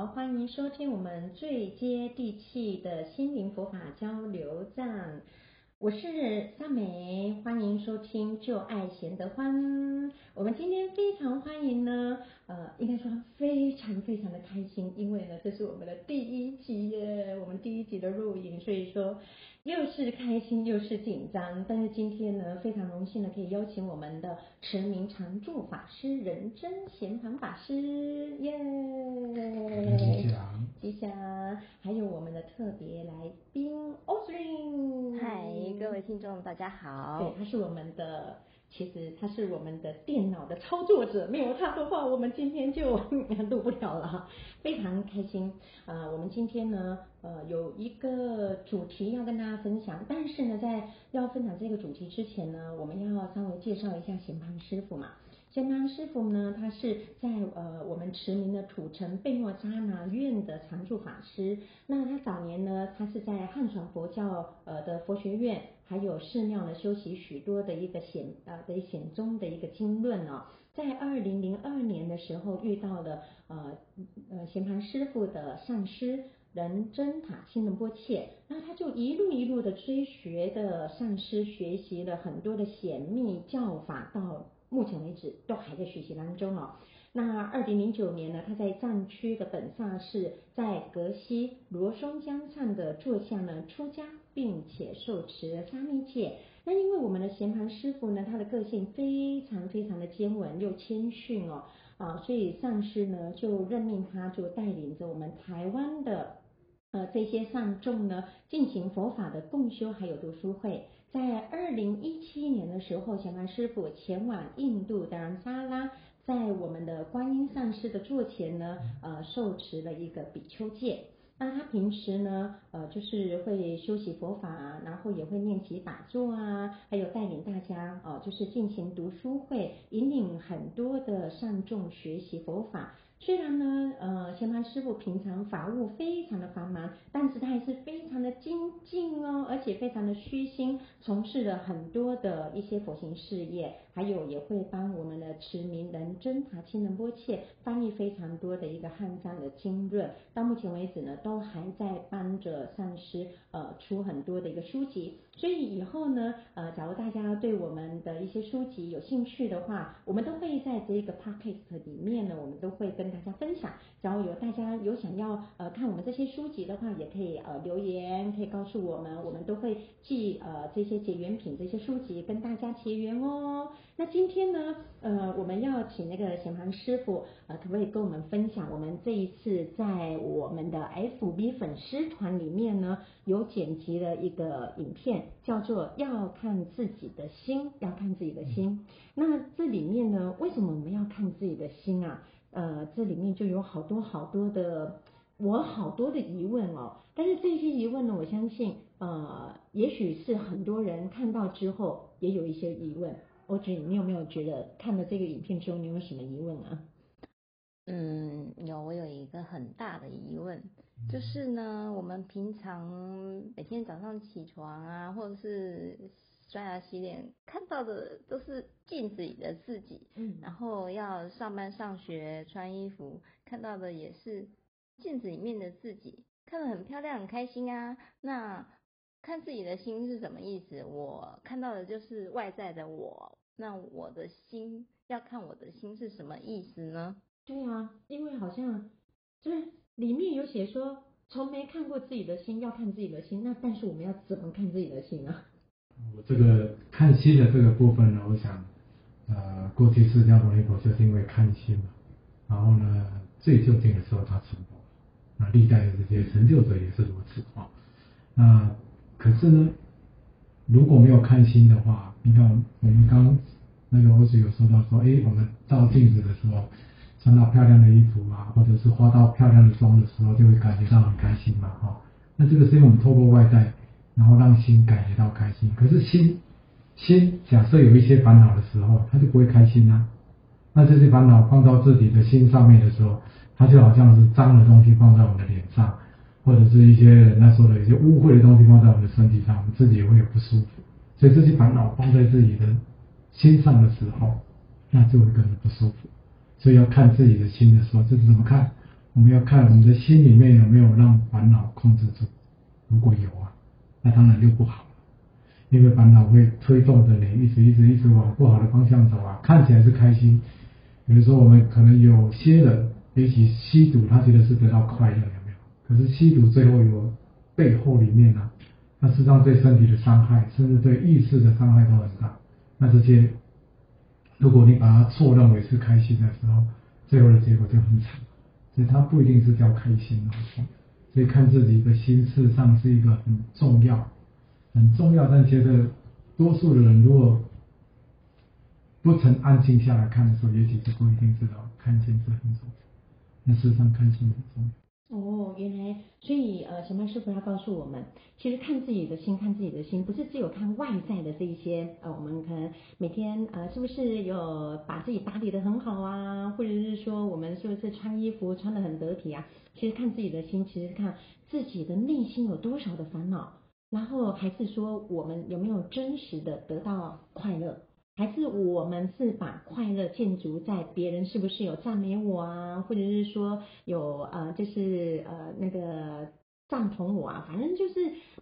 好，欢迎收听我们最接地气的心灵佛法交流站。我是夏美，欢迎收听就爱贤得欢。我们今天非常欢迎呢，呃，应该说非常非常的开心，因为呢，这是我们的第一集耶，我们第一集的录影，所以说。又是开心又是紧张，但是今天呢，非常荣幸的可以邀请我们的驰名常住法师仁真贤堂法师，耶、yeah！吉祥，吉祥，还有我们的特别来宾 Osrin，嗨，各位听众大家好，对，他是我们的。其实他是我们的电脑的操作者，没有他的话，我们今天就 录不了了。非常开心、呃！我们今天呢，呃，有一个主题要跟大家分享，但是呢，在要分享这个主题之前呢，我们要稍微介绍一下贤盘师傅嘛。贤槃师傅呢，他是在呃我们驰名的土城贝诺扎拿院的常住法师。那他早年呢，他是在汉传佛教呃的佛学院，还有寺庙呢修习许多的一个显呃的显宗的一个经论哦。在二零零二年的时候，遇到了呃呃贤盘师傅的上师仁真塔钦仁波切，那他就一路一路的追学的上师，学习了很多的显密教法到。目前为止都还在学习当中哦。那二零零九年呢，他在藏区的本萨寺，在格西罗松江上的座下呢出家，并且受持了沙弥戒。那因为我们的贤盘师傅呢，他的个性非常非常的坚稳又谦逊哦，啊，所以上师呢就任命他，就带领着我们台湾的呃这些上众呢进行佛法的共修，还有读书会。在二零一七年的时候，小曼师傅前往印度达兰萨拉，在我们的观音上师的座前呢，呃，受持了一个比丘戒。那他平时呢，呃，就是会修习佛法，然后也会练习打坐啊，还有带领大家，呃，就是进行读书会，引领很多的上众学习佛法。虽然呢，呃，贤槃师傅平常法务非常的繁忙，但是他还是非常的精进哦，而且非常的虚心，从事了很多的一些佛行事业，还有也会帮我们的持明仁增塔钦仁波切翻译非常多的一个汉藏的经论，到目前为止呢，都还在帮着上师呃出很多的一个书籍。所以以后呢，呃，假如大家对我们的一些书籍有兴趣的话，我们都会在这个 podcast 里面呢，我们都会跟大家分享。假如有大家有想要呃看我们这些书籍的话，也可以呃留言，可以告诉我们，我们都会寄呃这些结缘品这些书籍跟大家结缘哦。那今天呢，呃，我们要请那个显盘师傅呃，可不可以跟我们分享我们这一次在我们的 FB 粉丝团里面呢，有剪辑了一个影片。叫做要看自己的心，要看自己的心。那这里面呢，为什么我们要看自己的心啊？呃，这里面就有好多好多的，我好多的疑问哦。但是这些疑问呢，我相信，呃，也许是很多人看到之后也有一些疑问。我觉得你有没有觉得看了这个影片之后，你有什么疑问啊？嗯，有，我有一个很大的疑问，就是呢，我们平常每天早上起床啊，或者是刷牙洗脸，看到的都是镜子里的自己，嗯，然后要上班上学穿衣服，看到的也是镜子里面的自己，看得很漂亮，很开心啊。那看自己的心是什么意思？我看到的就是外在的我，那我的心要看我的心是什么意思呢？对啊，因为好像就是里面有写说，从没看过自己的心，要看自己的心。那但是我们要怎么看自己的心啊？我这个看心的这个部分呢，我想，呃，过去释迦牟尼佛就是因为看心嘛，然后呢，最究竟的时候他成佛，那历代的这些成就者也是如此啊。那可是呢，如果没有看心的话，你看我们刚那个我只有说到说，哎，我们照镜子的时候。穿到漂亮的衣服啊，或者是化到漂亮的妆的时候，就会感觉到很开心嘛，哈。那这个是因为我们透过外在，然后让心感觉到开心。可是心，心假设有一些烦恼的时候，它就不会开心啊。那这些烦恼放到自己的心上面的时候，它就好像是脏的东西放在我们的脸上，或者是一些人家说的一些污秽的东西放在我们的身体上，我们自己也会有不舒服。所以这些烦恼放在自己的心上的时候，那就会更不舒服。所以要看自己的心的时候，这是怎么看？我们要看我们的心里面有没有让烦恼控制住。如果有啊，那当然就不好，因为烦恼会推动着你一直一直一直往不好的方向走啊。看起来是开心，比如说我们可能有些人，也许吸毒，他觉得是得到快乐，有没有？可是吸毒最后有背后里面呢、啊，那实际上对身体的伤害，甚至对意识的伤害都很大。那这些，如果你把它错认为是开心的时候，最后的结果就很惨。所以它不一定是叫开心。所以看自己的心，事上是一个很重要、很重要。但觉得多数的人如果不曾安静下来看的时候，也许就不一定知道看心是很重要。那事实上看心很重要。哦，原来，所以呃，小麦师傅要告诉我们，其实看自己的心，看自己的心，不是只有看外在的这一些，呃，我们可能每天呃，是不是有把自己打理得很好啊，或者是说我们是不是穿衣服穿得很得体啊？其实看自己的心，其实看自己的内心有多少的烦恼，然后还是说我们有没有真实的得到快乐。还是我们是把快乐建筑在别人是不是有赞美我啊，或者是说有呃，就是呃那个赞同我啊，反正就是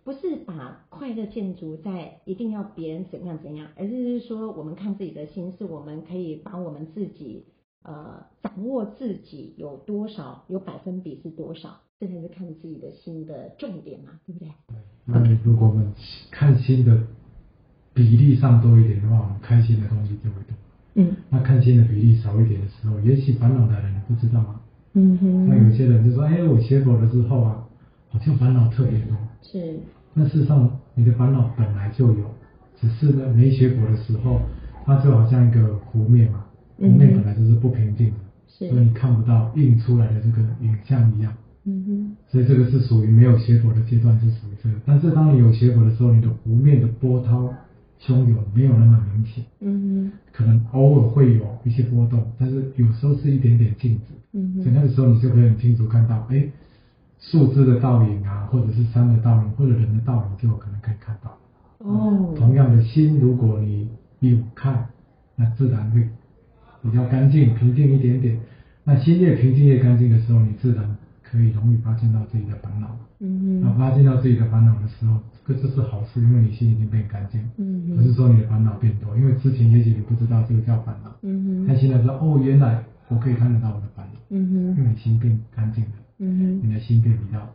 不是把快乐建筑在一定要别人怎样怎样，而是说我们看自己的心，是我们可以把我们自己呃掌握自己有多少，有百分比是多少，这才是看自己的心的重点嘛，对不对？对，那如果我们看心的。比例上多一点的话，我们开心的东西就会多。嗯，那看心的比例少一点的时候，也许烦恼的人你不知道吗？嗯哼。那有些人就说：“哎，我学佛了之后啊，好像烦恼特别多。”是。那事实上，你的烦恼本来就有，只是呢，没学佛的时候，它就好像一个湖面嘛，湖面本来就是不平静的，是。所以你看不到映出来的这个影像一样。嗯哼。所以这个是属于没有学佛的阶段，是属于这个。但是当你有学佛的时候，你的湖面的波涛。汹涌没有那么明显，嗯。哼，可能偶尔会有一些波动，但是有时候是一点点静止，嗯哼，所以那个时候你就可以很清楚看到，哎，树枝的倒影啊，或者是山的倒影，或者人的倒影，就有可能可以看到。哦，同样的心，如果你有看，那自然会比较干净、平静一点点。那心越平静、越干净的时候，你自然可以容易发现到自己的烦恼。嗯哼，那发现到自己的烦恼的时候。这就是好事，因为你心已经变干净。嗯，不是说你的烦恼变多，因为之前也许你不知道这个叫烦恼。嗯哼。但现在知道哦，原来我可以看得到我的烦恼。嗯哼。因为你心变干净了。嗯哼。你的心变比较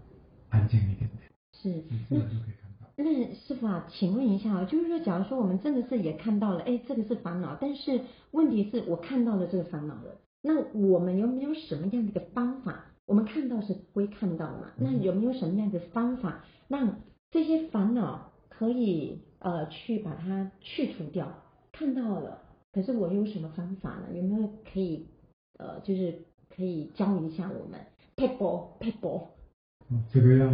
安静一点点。是。那就可以看到。那师傅啊，请问一下啊，就是说，假如说我们真的是也看到了，哎，这个是烦恼，但是问题是我看到了这个烦恼了，那我们有没有什么样的一个方法？我们看到是会看到嘛？那有没有什么样的方法让这些烦恼？可以呃去把它去除掉，看到了，可是我有什么方法呢？有没有可以呃就是可以教一下我们？撇步撇步。哦，这个要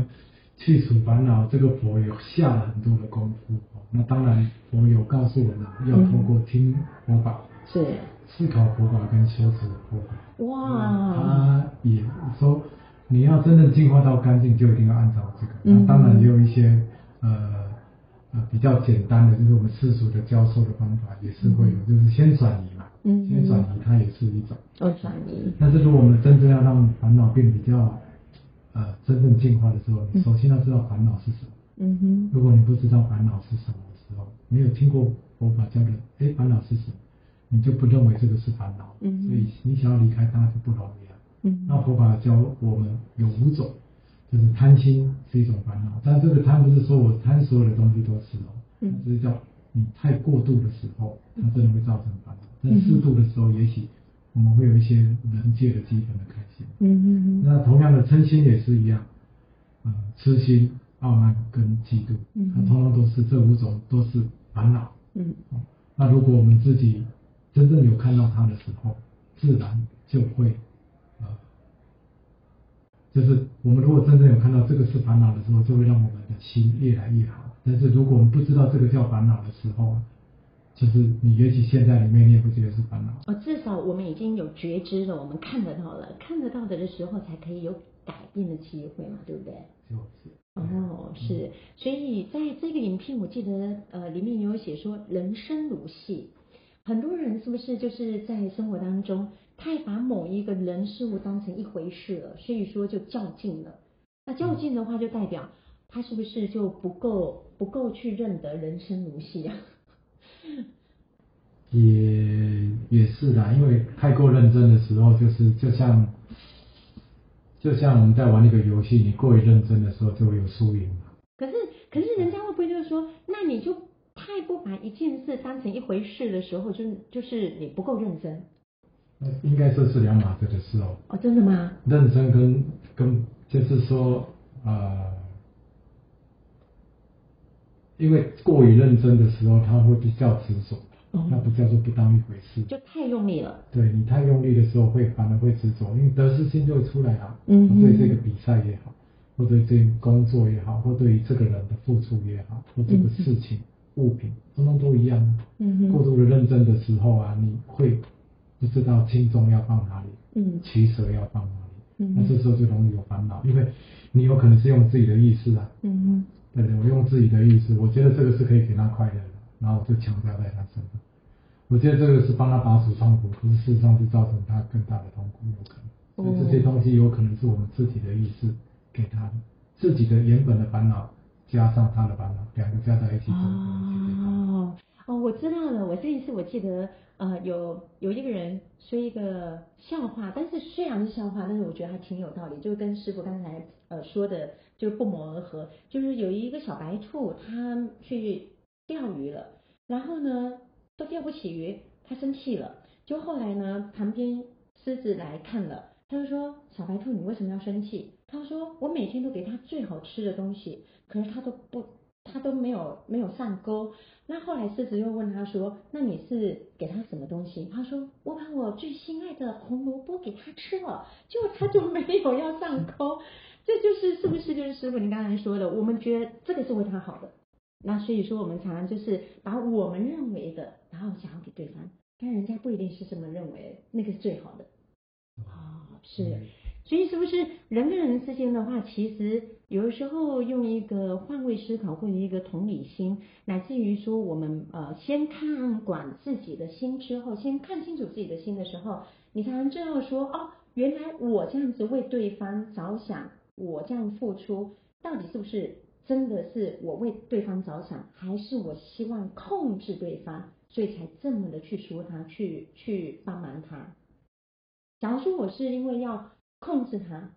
去除烦恼，这个佛有下了很多的功夫。那当然佛有告诉我们，要通过听佛法，是思考佛法跟修持佛法。哇。他也说，你要真正进化到干净，就一定要按照这个。那当然也有一些呃。呃，比较简单的就是我们世俗的教授的方法也是会有，嗯、就是先转移嘛，嗯，先转移它也是一种，哦，转移。但是如果我们真正要让烦恼变比较，呃，真正进化的时候，你首先要知道烦恼是什么，嗯哼。如果你不知道烦恼是什么的时候，没有听过佛法教的，哎，烦恼是什么，你就不认为这个是烦恼，嗯，所以你想要离开它就不容易了，嗯。那佛法教我们有五种。就是贪心是一种烦恼，但这个贪不是说我贪所有的东西都吃哦，嗯，只是叫你太过度的时候，它真的会造成烦恼。但适度的时候，也许我们会有一些人界的基本的开心。嗯嗯嗯。那同样的嗔心也是一样，呃，痴心、傲慢跟嫉妒，它通通都是这五种都是烦恼。嗯。那如果我们自己真正有看到它的时候，自然就会。就是我们如果真正有看到这个是烦恼的时候，就会让我们的心越来越好。但是如果我们不知道这个叫烦恼的时候，就是你也许现在里面你也不觉得是烦恼。哦，至少我们已经有觉知了，我们看得到了，看得到的的时候才可以有改变的机会嘛，对不对？就是。哦，是。所以在这个影片，我记得呃里面有写说，人生如戏。很多人是不是就是在生活当中太把某一个人事物当成一回事了，所以说就较劲了。那较劲的话，就代表他是不是就不够不够去认得人生如戏啊？也也是啦，因为太过认真的时候，就是就像就像我们在玩一个游戏，你过于认真的时候就会有输赢嘛。可是可是人家会不会就是说，那你就太不把一件事当成一回事的时候，就就是你不够认真？应该说是两码子的事哦。哦，真的吗？认真跟跟就是说呃，因为过于认真的时候，他会比较执着。哦、那不叫做不当一回事，就太用力了。对，你太用力的时候会，会反而会执着，因为得失心就会出来了。嗯哼，对这个比赛也好，或对这个工作也好，或对于这个人的付出也好，或这个事情、物品，通通都一样。嗯哼，过度的认真的时候啊，你会不知道轻重要放哪里，嗯，取舍要放哪里。嗯，那这时候就容易有烦恼，因为你有可能是用自己的意识啊。嗯哼，对对，我用自己的意识，我觉得这个是可以给他快乐的。然后我就强加在他身上，我觉得这个是帮他拔除痛苦，可是事实上是造成他更大的痛苦，有可能。所以这些东西有可能是我们自己的意识给他的，自己的原本的烦恼加上他的烦恼，两个加在一起。哦哦，我知道了。我这一次我记得，呃，有有一个人说一个笑话，但是虽然是笑话，但是我觉得还挺有道理，就跟师父刚才呃说的就不谋而合。就是有一个小白兔，它去。钓鱼了，然后呢，都钓不起鱼，它生气了。就后来呢，旁边狮子来看了，他就说：“小白兔，你为什么要生气？”他说：“我每天都给他最好吃的东西，可是他都不，他都没有没有上钩。”那后来狮子又问他说：“那你是给他什么东西？”他说：“我把我最心爱的红萝卜给他吃了，结果他就没有要上钩。”这就是是不是就是师傅您刚才说的？我们觉得这个是为他好的。那所以说，我们常常就是把我们认为的，然后想要给对方，但人家不一定是这么认为，那个是最好的。哦，是，所以是不是人跟人之间的话，其实有的时候用一个换位思考或者一个同理心，乃至于说我们呃先看管自己的心之后，先看清楚自己的心的时候，你才能知道说，哦，原来我这样子为对方着想，我这样付出，到底是不是？真的是我为对方着想，还是我希望控制对方，所以才这么的去说他，去去帮忙他。假如说我是因为要控制他，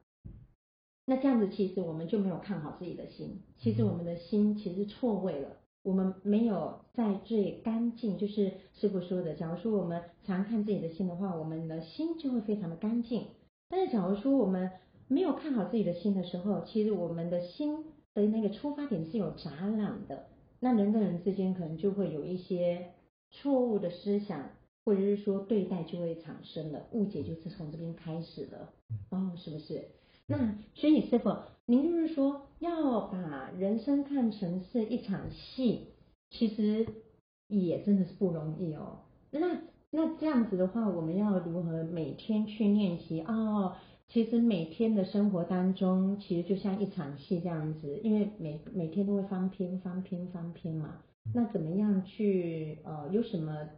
那这样子其实我们就没有看好自己的心。其实我们的心其实错位了，我们没有在最干净，就是师傅说的。假如说我们常看自己的心的话，我们的心就会非常的干净。但是假如说我们没有看好自己的心的时候，其实我们的心。的那个出发点是有杂染的，那人跟人之间可能就会有一些错误的思想，或者是说对待就会产生了误解，就是从这边开始了，哦，是不是？那所以师傅，您就是说要把人生看成是一场戏，其实也真的是不容易哦。那那这样子的话，我们要如何每天去练习哦？其实每天的生活当中，其实就像一场戏这样子，因为每每天都会翻篇、翻篇、翻篇嘛。那怎么样去呃，有什么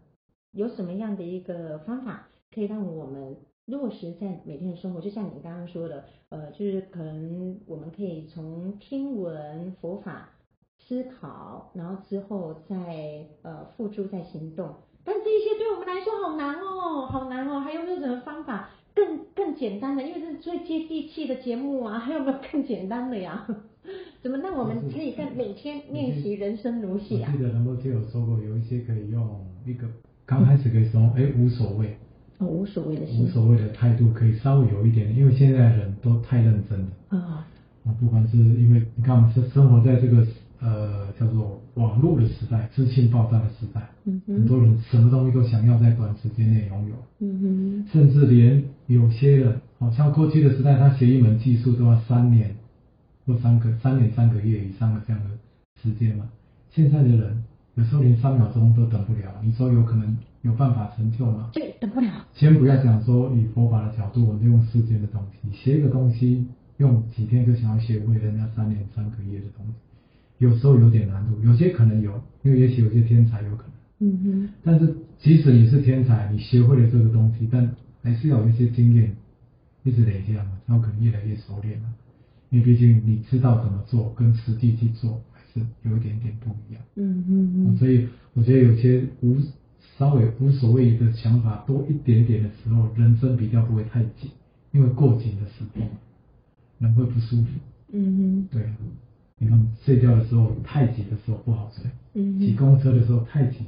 有什么样的一个方法，可以让我们落实在每天的生活？就像你刚刚说的，呃，就是可能我们可以从听闻佛法、思考，然后之后再呃付诸在行动。但这一些对我们来说好难哦，好难哦。还有没有什么方法？更更简单的，因为这是最接地气的节目啊，还有没有更简单的呀？怎么让我们可以在每天 练习人生如戏啊？我记得仁波切有说过，有一些可以用一个刚开始可以说，哎、嗯，无所谓，哦，无所谓的无所谓的态度，可以稍微有一点，因为现在的人都太认真了啊。啊，不管是因为你看我们是生活在这个。呃，叫做网络的时代，资讯爆炸的时代，嗯哼，很多人什么东西都想要在短时间内拥有，嗯哼，甚至连有些人，好像过去的时代，他学一门技术都要三年或三个三年三个月以上的这样的时间嘛。现在的人有时候连三秒钟都等不了，你说有可能有办法成就吗？对，等不了。先不要讲说以佛法的角度，我们用世间的东西，学一个东西用几天就想要学会人家三年三个月的东西。有时候有点难度，有些可能有，因为也许有些天才有可能，嗯哼。但是即使你是天才，你学会了这个东西，但还是要有一些经验，一直累积嘛，然后可能越来越熟练了。因为毕竟你知道怎么做，跟实际去做还是有一点点不一样。嗯嗯嗯。所以我觉得有些无稍微无所谓的想法多一点点的时候，人生比较不会太紧，因为过紧的时候人会不舒服。嗯哼。对，你看睡觉的时候太紧的时候不好睡。嗯。挤公车的时候太挤。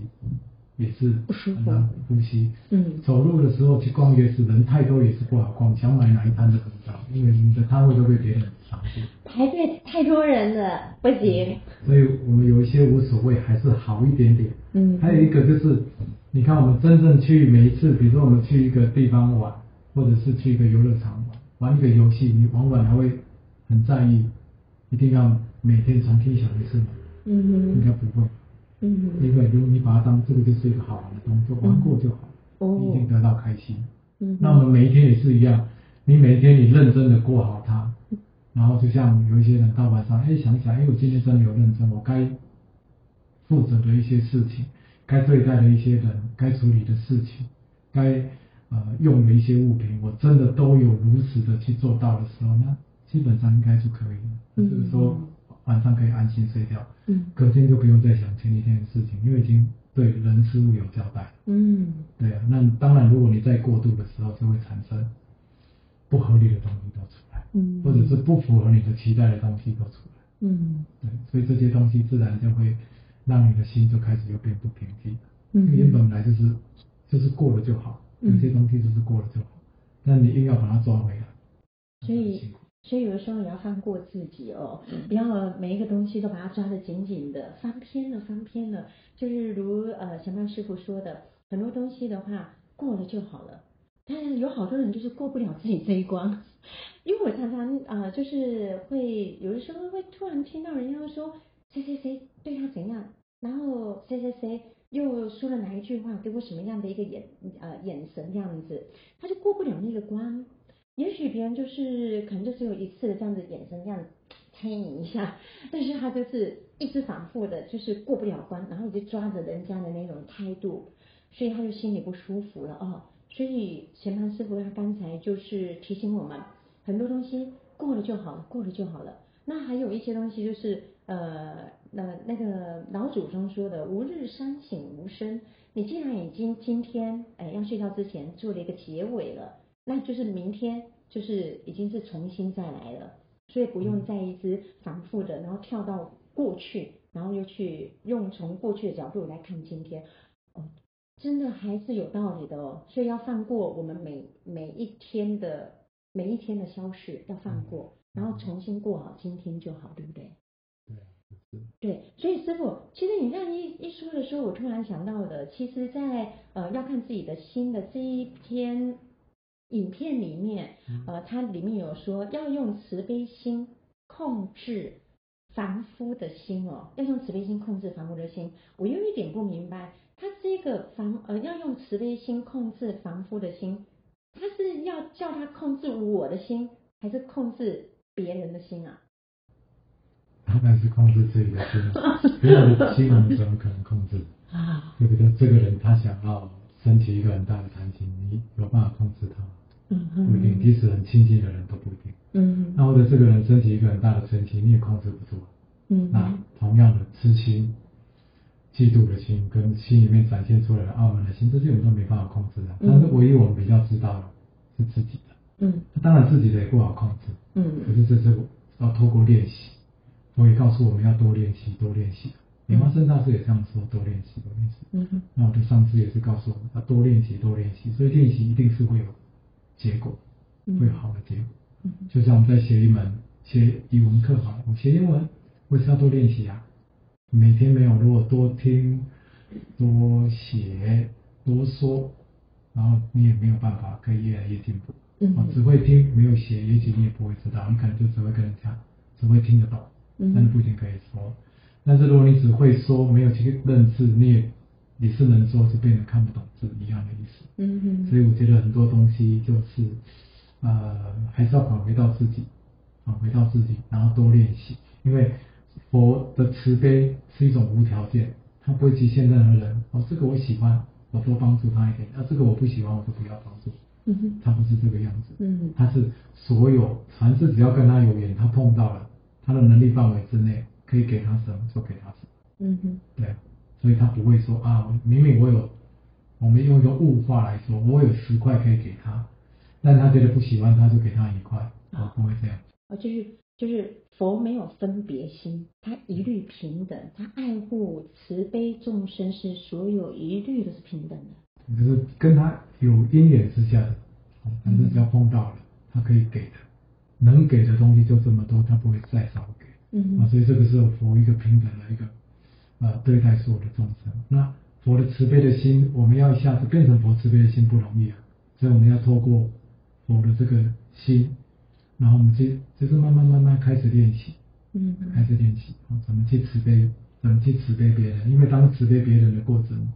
也是很难呼吸。嗯，走路的时候去逛夜市，人太多也是不好逛，想买哪一摊都不知道，因为你的摊位都被别人抢去。排队太多人了，不行。所以我们有一些无所谓，还是好一点点。嗯。还有一个就是，你看我们真正去每一次，比如说我们去一个地方玩，或者是去一个游乐场玩，玩一个游戏，你往往还会很在意，一定要每天重新想一次吗？嗯哼。应该不会。嗯，因为如果你把它当这个就是一个好玩的东西，玩过就好，哦、你一定得到开心。嗯，那我们每一天也是一样，你每一天你认真的过好它，然后就像有一些人到晚上，哎，想一想，哎，我今天真的有认真，我该负责的一些事情，该对待的一些人，该处理的事情，该呃用的一些物品，我真的都有如实的去做到的时候，那基本上应该就可以了。嗯，就是说。晚上可以安心睡觉，嗯，隔天就不用再想前一天的事情，因为已经对人事物有交代，嗯，对啊，那当然，如果你在过度的时候，就会产生不合理的东西都出来，嗯，或者是不符合你的期待的东西都出来，嗯，对，所以这些东西自然就会让你的心就开始又变不平静，嗯，因为本来就是就是过了就好，有些东西就是过了就好，但你硬要把它抓回来，所以。所以有的时候也要放过自己哦，不要每一个东西都把它抓得紧紧的，翻篇了，翻篇了。就是如呃小曼师傅说的，很多东西的话过了就好了。但是有好多人就是过不了自己这一关，因为我常常呃就是会有的时候会突然听到人家说谁谁谁对他怎样，然后谁谁谁又说了哪一句话，给我什么样的一个眼呃眼神这样子，他就过不了那个关。也许别人就是可能就只有一次的这样子眼神这样猜你一下，但是他就是一直反复的，就是过不了关，然后一直抓着人家的那种态度，所以他就心里不舒服了哦。所以贤槃师傅他刚才就是提醒我们，很多东西过了就好了，过了就好了。那还有一些东西就是呃，那那个老祖宗说的“吾日三省吾身”，你既然已经今天哎要睡觉之前做了一个结尾了。那就是明天就是已经是重新再来了，所以不用再一直反复的，然后跳到过去，然后又去用从过去的角度来看今天，哦，真的还是有道理的哦。所以要放过我们每每一天的每一天的消逝，要放过，然后重新过好今天就好，对不对？对，对，所以师傅，其实你这样一一说的时候，我突然想到的，其实在，在呃要看自己的心的这一篇。影片里面，呃，它里面有说要用慈悲心控制凡夫的心哦，要用慈悲心控制凡夫的心。我有一点不明白，他这个凡呃要用慈悲心控制凡夫的心，他是要叫他控制我的心，还是控制别人的心啊？当然是控制自己的心，别人的心我们怎么可能控制啊？对不对？这个人他想要升起一个很大的弹琴，你有办法控制他？嗯嗯，不一定，即使很亲近的人都不一定。嗯，那或者这个人升起一个很大的嗔心，你也控制不住。嗯，那同样的痴心、嫉妒的心，跟心里面展现出来的傲慢的心，这些我们都没办法控制的。但是唯一我们比较知道的是自己的。嗯，当然自己的也不好控制。嗯，可是这是要透过练习。我也告诉我们要多练习，多练习。莲花生大师也这样说：多练习，多练习。嗯哼。那我的上师也是告诉我们要多练习，多练习。所以练习一定是会有。结果会有好的结果，嗯，就像我们在写一门写语文课好了，我写英文，我也是要多练习啊。每天没有，如果多听、多写、多说，然后你也没有办法可以越来越进步。嗯，只会听没有写，也许你也不会知道，你可能就只会跟人讲，只会听得懂，但是不一定可以说。但是如果你只会说，没有去认字，你也。你是能说，就变得看不懂是一样的意思。嗯哼。所以我觉得很多东西就是，呃，还是要返回到自己，返回到自己，然后多练习。因为佛的慈悲是一种无条件，他不会局限任何人。哦，这个我喜欢，我多帮助他一点；啊，这个我不喜欢，我就不要帮助。嗯哼，他不是这个样子。嗯，他是所有凡是只要跟他有缘，他碰到了，他的能力范围之内，可以给他什么就给他什么。嗯哼，对，所以他不会说啊，明明我有，我们用一个物化来说，我有十块可以给他，但他觉得不喜欢，他就给他一块，啊，不会这样。啊，就是就是佛没有分别心，他一律平等，他爱护慈悲众生是所有一律都是平等的。就是跟他有因缘之下的，反正只要碰到了，他可以给的，能给的东西就这么多，他不会再少给。嗯，啊，所以这个是佛一个平等的一个。呃，对待所有的众生，那佛的慈悲的心，我们要一下子变成佛慈悲的心不容易啊，所以我们要透过佛的这个心，然后我们就就是慢慢慢慢开始练习，嗯，开始练习啊，怎么去慈悲，怎么去慈悲别人，因为当慈悲别人的过程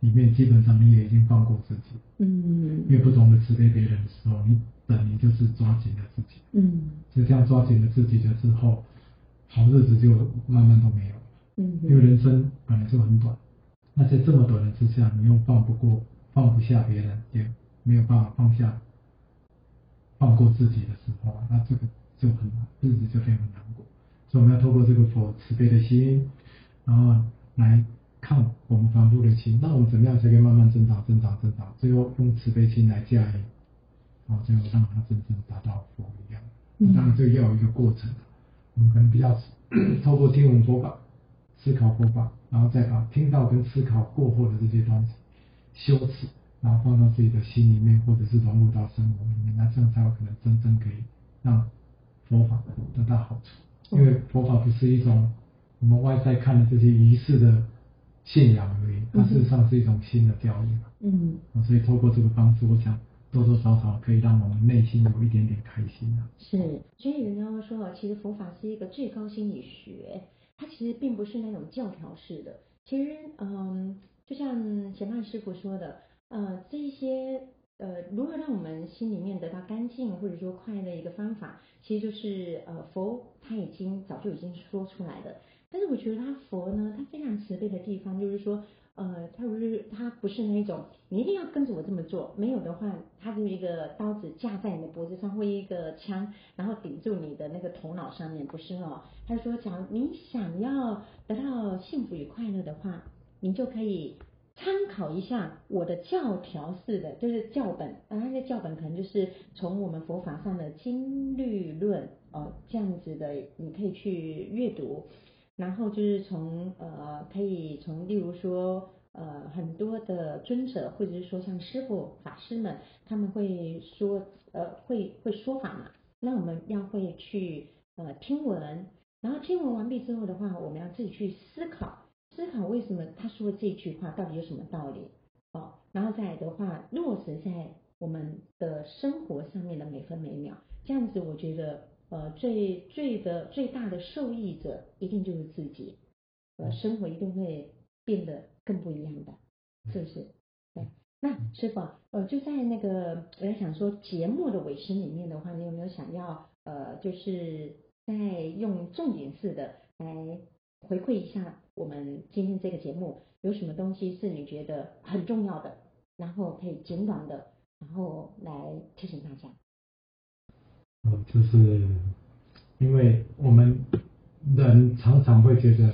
里面，基本上你也已经放过自己，嗯，因为不懂得慈悲别人的时候，你等于就是抓紧了自己，嗯，就这样抓紧了自己的之后，好日子就慢慢都没有。嗯，因为人生本来就很短，那在这么短的之下，你又放不过、放不下别人，也没有办法放下、放过自己的时候，那这个就很难，日子就变很难过。所以我们要透过这个佛慈悲的心，然后来看我们凡夫的心，那我们怎么样才可以慢慢增长、增长、增长，最后用慈悲心来驾驭，然后最后让它真正达到佛一样。当然这个要有一个过程，我们可能比较 透过听闻佛法。思考佛法，然后再把听到跟思考过后的这些东西修持，然后放到自己的心里面，或者是融入到生活里面，那这样才有可能真正可以让佛法得到好处。因为佛法不是一种我们外在看的这些仪式的信仰而已，它事实上是一种新的教育嘛。嗯，所以透过这个方式，我想多多少少可以让我们内心有一点点开心啊。是，所以人家会说，其实佛法是一个最高心理学。它其实并不是那种教条式的，其实，嗯，就像贤槃师傅说的，呃，这一些，呃，如何让我们心里面得到干净或者说快乐一个方法，其实就是，呃，佛他已经早就已经说出来了。但是我觉得他佛呢，他非常慈悲的地方就是说。呃，他不是他不是那种你一定要跟着我这么做，没有的话，他就一个刀子架在你的脖子上，或一个枪，然后顶住你的那个头脑上面，不是哦。他说，假如你想要得到幸福与快乐的话，你就可以参考一下我的教条式的，就是教本，啊，那个教本可能就是从我们佛法上的经律论哦这样子的，你可以去阅读。然后就是从呃，可以从例如说呃，很多的尊者或者是说像师父法师们，他们会说呃，会会说法嘛。那我们要会去呃听闻，然后听闻完毕之后的话，我们要自己去思考，思考为什么他说这句话到底有什么道理哦。然后再来的话，落实在我们的生活上面的每分每秒，这样子我觉得。呃，最最的最大的受益者一定就是自己，呃，生活一定会变得更不一样的，是不是？对，那师傅，呃，就在那个我在想说节目的尾声里面的话，你有没有想要呃，就是在用重点式的来回馈一下我们今天这个节目有什么东西是你觉得很重要的，然后可以简短的，然后来提醒大家。嗯，就是因为我们人常常会觉得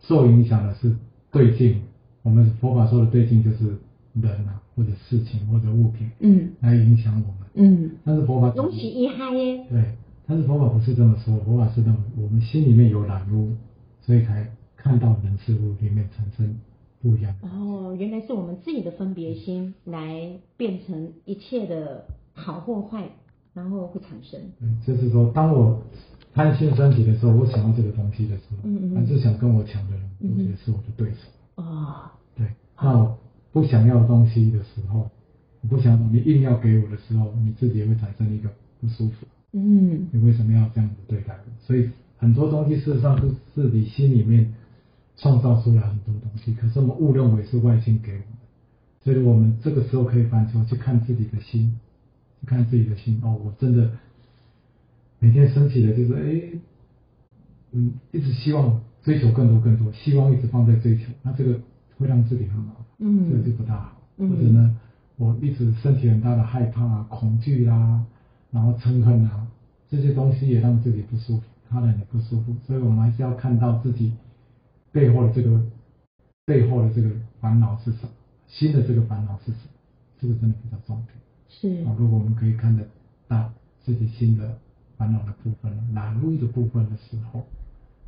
受影响的是对境，我们佛法说的对境就是人啊，或者事情或者物品，嗯，来影响我们，嗯，但是佛法东西一嗨耶，对，但是佛法不是这么说，佛法是认为我们心里面有染污，所以才看到人事物里面产生不一样。哦，原来是我们自己的分别心来变成一切的好或坏。然后会产生，嗯，就是说，当我贪心升起的时候，我想要这个东西的时候，嗯嗯，还是想跟我抢的人，我觉得是我的对手，啊、哦，对，那我不想要东西的时候，我不想你硬要给我的时候，你自己也会产生一个不舒服，嗯，你为什么要这样子对待我？所以很多东西事实上是自己心里面创造出来很多东西，可是我们误认为是外境给我们，所以我们这个时候可以反求去看自己的心。看自己的心哦，我真的每天升起的就是哎，嗯，一直希望追求更多更多，希望一直放在追求，那这个会让自己很嗯，这个就不大好。嗯、或者呢，我一直身体很大的害怕啊、恐惧啦、啊，然后嗔恨啊，这些东西也让自己不舒服，他人也不舒服，所以我们还是要看到自己背后的这个背后的这个烦恼是什么，新的这个烦恼是什么，这个真的比较重点。是啊，如果我们可以看得到自己新的烦恼的部分、难入的部分的时候，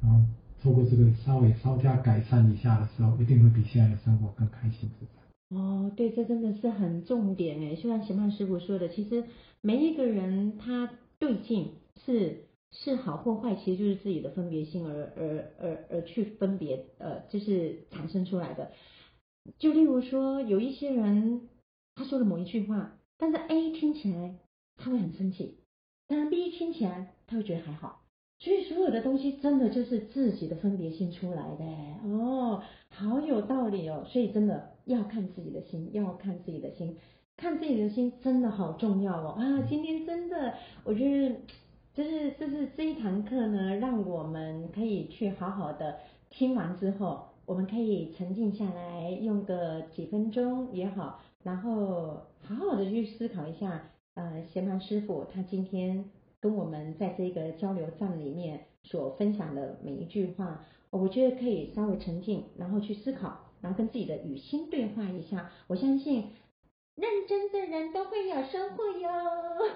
然后透过这个稍微稍加改善一下的时候，一定会比现在的生活更开心自在。哦，对，这真的是很重点哎，就像贤槃师傅说的，其实每一个人他对境是是好或坏，其实就是自己的分别心而而而而去分别呃，就是产生出来的。就例如说，有一些人他说的某一句话。但是 A 听起来他会很生气，但是 B 听起来他会觉得还好，所以所有的东西真的就是自己的分别心出来的哦，好有道理哦，所以真的要看自己的心，要看自己的心，看自己的心真的好重要哦啊！今天真的，我觉得就是就是这一堂课呢，让我们可以去好好的听完之后，我们可以沉静下来，用个几分钟也好。然后好好的去思考一下，呃，贤槃师傅他今天跟我们在这个交流站里面所分享的每一句话，我觉得可以稍微沉静，然后去思考，然后跟自己的语心对话一下。我相信认真的人都会有收获哟。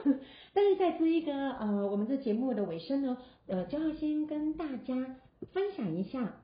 但是在这一个呃我们这节目的尾声呢，呃，就要先跟大家分享一下，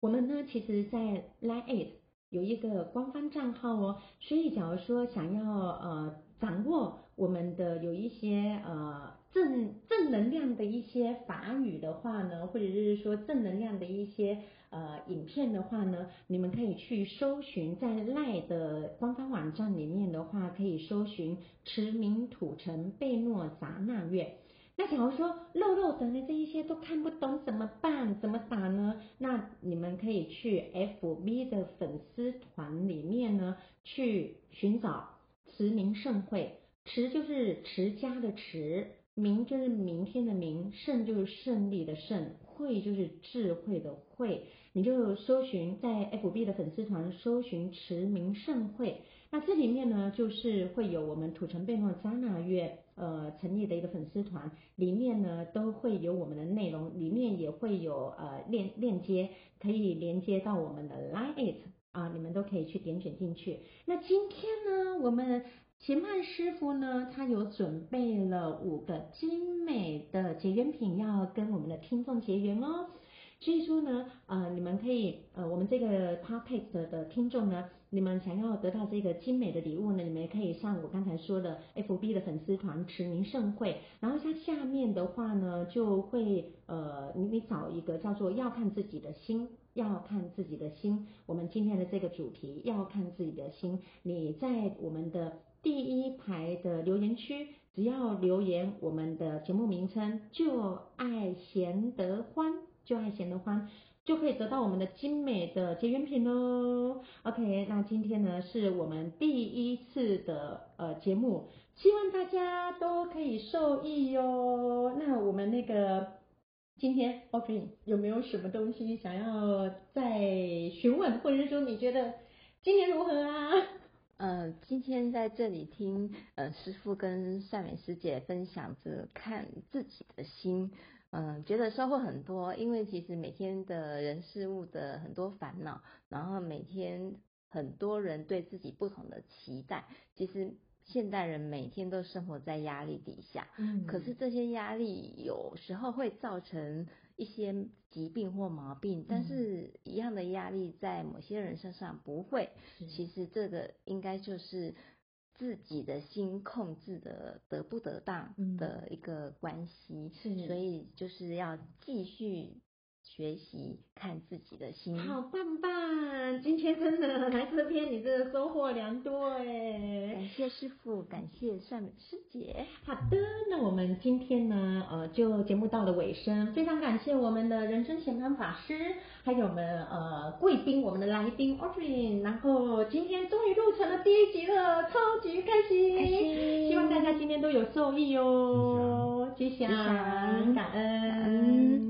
我们呢其实，在 Line It 有一个官方账号哦，所以假如说想要呃掌握我们的有一些呃正正能量的一些法语的话呢，或者是说正能量的一些呃影片的话呢，你们可以去搜寻在赖的官方网站里面的话，可以搜寻驰名土城贝诺杂纳院。那假如说漏漏等的这一些都看不懂怎么办？怎么打呢？那你们可以去 FB 的粉丝团里面呢，去寻找慈明盛会，持就是持家的持，明就是明天的明，胜就是胜利的胜，会就是智慧的慧。你就搜寻在 FB 的粉丝团搜寻持明盛会。那这里面呢，就是会有我们土城贝诺迦纳月呃成立的一个粉丝团，里面呢都会有我们的内容，里面也会有呃链链接，可以连接到我们的 Line It 啊，你们都可以去点选进去。那今天呢，我们贤槃师傅呢，他有准备了五个精美的结缘品要跟我们的听众结缘哦。所以说呢，呃，你们可以，呃，我们这个 podcast 的听众呢，你们想要得到这个精美的礼物呢，你们也可以上我刚才说的 FB 的粉丝团持名盛会，然后像下面的话呢，就会，呃，你你找一个叫做要看自己的心，要看自己的心，我们今天的这个主题要看自己的心，你在我们的第一排的留言区，只要留言我们的节目名称，就爱贤得欢。就爱贤得欢，就可以得到我们的精美的结缘品喽。OK，那今天呢是我们第一次的呃节目，希望大家都可以受益哟。那我们那个今天 OK 有没有什么东西想要再询问，或者说你觉得今年如何啊？呃，今天在这里听呃师父跟善美师姐分享着看自己的心。嗯，觉得收获很多，因为其实每天的人事物的很多烦恼，然后每天很多人对自己不同的期待，其实现代人每天都生活在压力底下，嗯，可是这些压力有时候会造成一些疾病或毛病，但是一样的压力在某些人身上不会，其实这个应该就是。自己的心控制的得不得当的一个关系，是，所以就是要继续学习看自己的心。好棒棒！今天真的来这边，你真的收获良多哎！感谢师傅，感谢善美师姐。好的，那我们今天呢，呃，就节目到了尾声，非常感谢我们的人生贤槃法师。还有我们呃贵宾，我们的来宾 Audrey，然后今天终于录成了第一集了，超级开心，开心，希望大家今天都有受益哦，吉祥，吉祥，感恩。感恩。